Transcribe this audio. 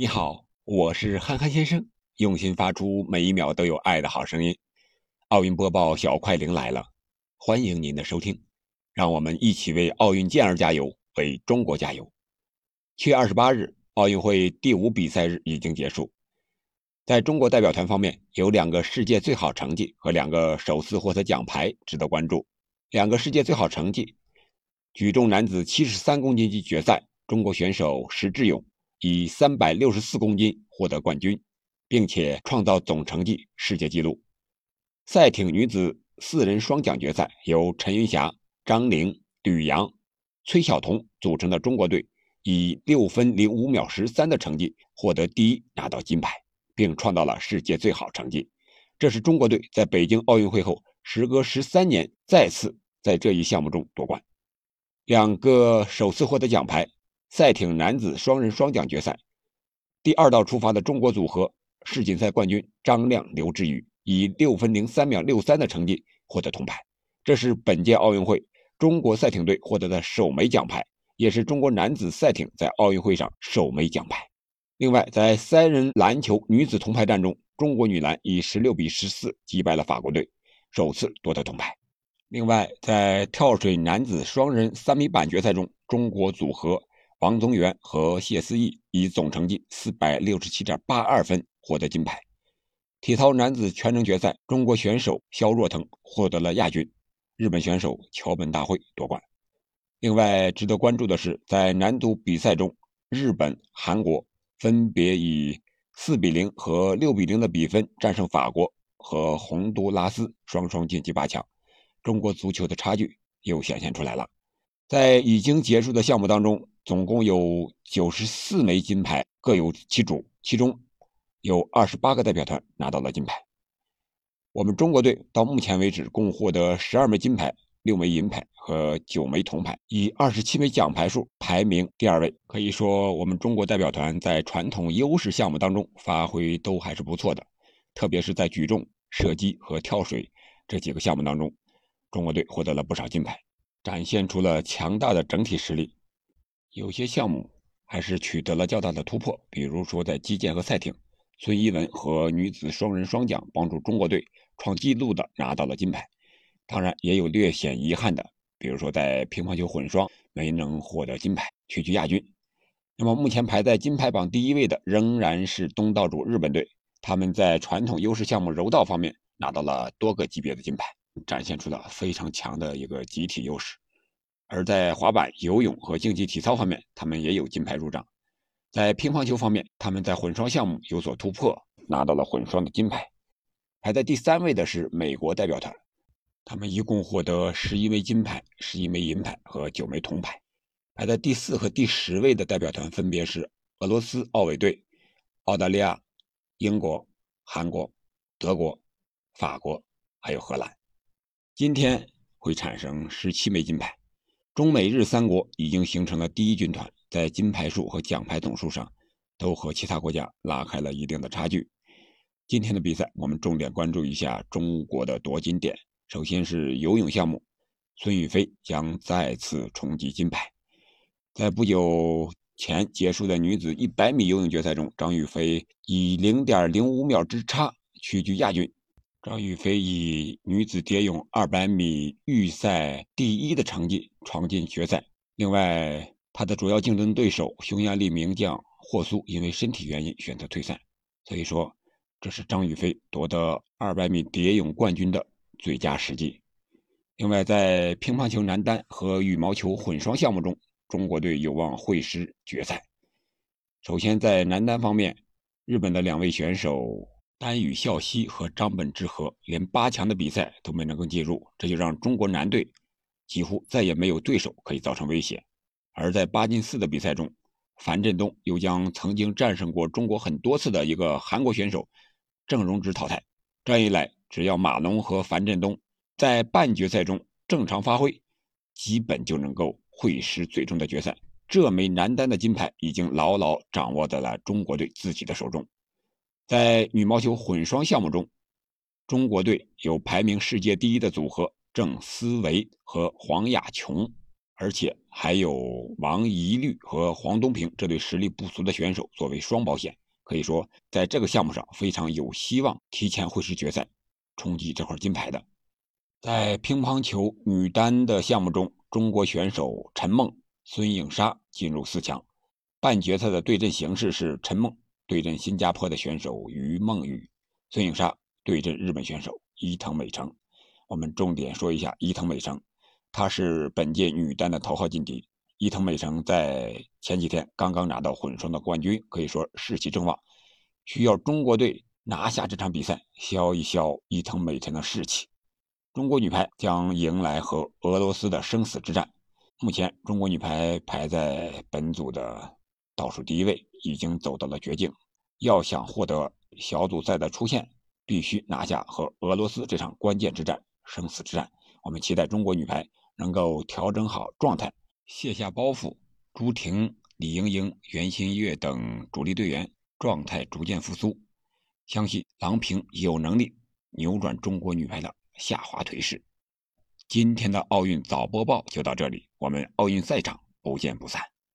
你好，我是憨憨先生，用心发出每一秒都有爱的好声音。奥运播报小快灵来了，欢迎您的收听，让我们一起为奥运健儿加油，为中国加油。七月二十八日，奥运会第五比赛日已经结束，在中国代表团方面，有两个世界最好成绩和两个首次获得奖牌值得关注。两个世界最好成绩，举重男子七十三公斤级决赛，中国选手石智勇。以三百六十四公斤获得冠军，并且创造总成绩世界纪录。赛艇女子四人双桨决赛，由陈云霞、张玲、吕阳、崔晓彤组成的中国队以六分零五秒十三的成绩获得第一，拿到金牌，并创造了世界最好成绩。这是中国队在北京奥运会后时隔十三年再次在这一项目中夺冠。两个首次获得奖牌。赛艇男子双人双桨决赛，第二道出发的中国组合世锦赛冠军张亮、刘志宇以六分零三秒六三的成绩获得铜牌，这是本届奥运会中国赛艇队获得的首枚奖牌，也是中国男子赛艇在奥运会上首枚奖牌。另外，在三人篮球女子铜牌战中，中国女篮以十六比十四击败了法国队，首次夺得铜牌。另外，在跳水男子双人三米板决赛中，中国组合。王宗源和谢思义以总成绩四百六十七点八二分获得金牌。体操男子全程决赛，中国选手肖若腾获得了亚军，日本选手桥本大辉夺冠。另外值得关注的是，在男足比赛中，日本、韩国分别以四比零和六比零的比分战胜法国和洪都拉斯，双双晋级八强。中国足球的差距又显现出来了。在已经结束的项目当中。总共有九十四枚金牌，各有其主，其中有二十八个代表团拿到了金牌。我们中国队到目前为止共获得十二枚金牌、六枚银牌和九枚铜牌，以二十七枚奖牌数排名第二位。可以说，我们中国代表团在传统优势项目当中发挥都还是不错的，特别是在举重、射击和跳水这几个项目当中，中国队获得了不少金牌，展现出了强大的整体实力。有些项目还是取得了较大的突破，比如说在击剑和赛艇，孙一文和女子双人双桨帮助中国队创纪录的拿到了金牌。当然，也有略显遗憾的，比如说在乒乓球混双没能获得金牌，屈居亚军。那么目前排在金牌榜第一位的仍然是东道主日本队，他们在传统优势项目柔道方面拿到了多个级别的金牌，展现出了非常强的一个集体优势。而在滑板、游泳和竞技体操方面，他们也有金牌入账。在乒乓球方面，他们在混双项目有所突破，拿到了混双的金牌。排在第三位的是美国代表团，他们一共获得十一枚金牌、十一枚银牌和九枚铜牌。排在第四和第十位的代表团分别是俄罗斯奥委队、澳大利亚、英国、韩国、德国、法国，还有荷兰。今天会产生十七枚金牌。中美日三国已经形成了第一军团，在金牌数和奖牌总数上，都和其他国家拉开了一定的差距。今天的比赛，我们重点关注一下中国的夺金点。首先是游泳项目，孙雨菲将再次冲击金牌。在不久前结束的女子100米游泳决赛中，张雨霏以0.05秒之差屈居亚军。张雨霏以女子蝶泳200米预赛第一的成绩闯进决赛。另外，她的主要竞争对手匈牙利名将霍苏因为身体原因选择退赛。所以说，这是张雨霏夺得200米蝶泳冠军的最佳时机。另外，在乒乓球男单和羽毛球混双项目中，中国队有望会师决赛。首先，在男单方面，日本的两位选手。丹羽孝希和张本智和连八强的比赛都没能够进入，这就让中国男队几乎再也没有对手可以造成威胁。而在八进四的比赛中，樊振东又将曾经战胜过中国很多次的一个韩国选手郑荣植淘汰。这样一来，只要马龙和樊振东在半决赛中正常发挥，基本就能够会师最终的决赛。这枚男单的金牌已经牢牢掌握在了中国队自己的手中。在羽毛球混双项目中，中国队有排名世界第一的组合郑思维和黄雅琼，而且还有王懿律和黄东萍这对实力不俗的选手作为双保险，可以说在这个项目上非常有希望提前会师决赛，冲击这块金牌的。在乒乓球女单的项目中，中国选手陈梦、孙颖莎进入四强。半决赛的对阵形式是陈梦对阵新加坡的选手于梦雨，孙颖莎对阵日本选手伊藤美诚。我们重点说一下伊藤美诚。她是本届女单的头号劲敌，伊藤美诚在前几天刚刚拿到混双的冠军，可以说士气正旺，需要中国队拿下这场比赛，消一消伊藤美诚的士气。中国女排将迎来和俄罗斯的生死之战。目前，中国女排排在本组的倒数第一位，已经走到了绝境。要想获得小组赛的出线，必须拿下和俄罗斯这场关键之战、生死之战。我们期待中国女排。能够调整好状态，卸下包袱，朱婷、李盈莹、袁心玥等主力队员状态逐渐复苏，相信郎平有能力扭转中国女排的下滑颓势。今天的奥运早播报就到这里，我们奥运赛场不见不散。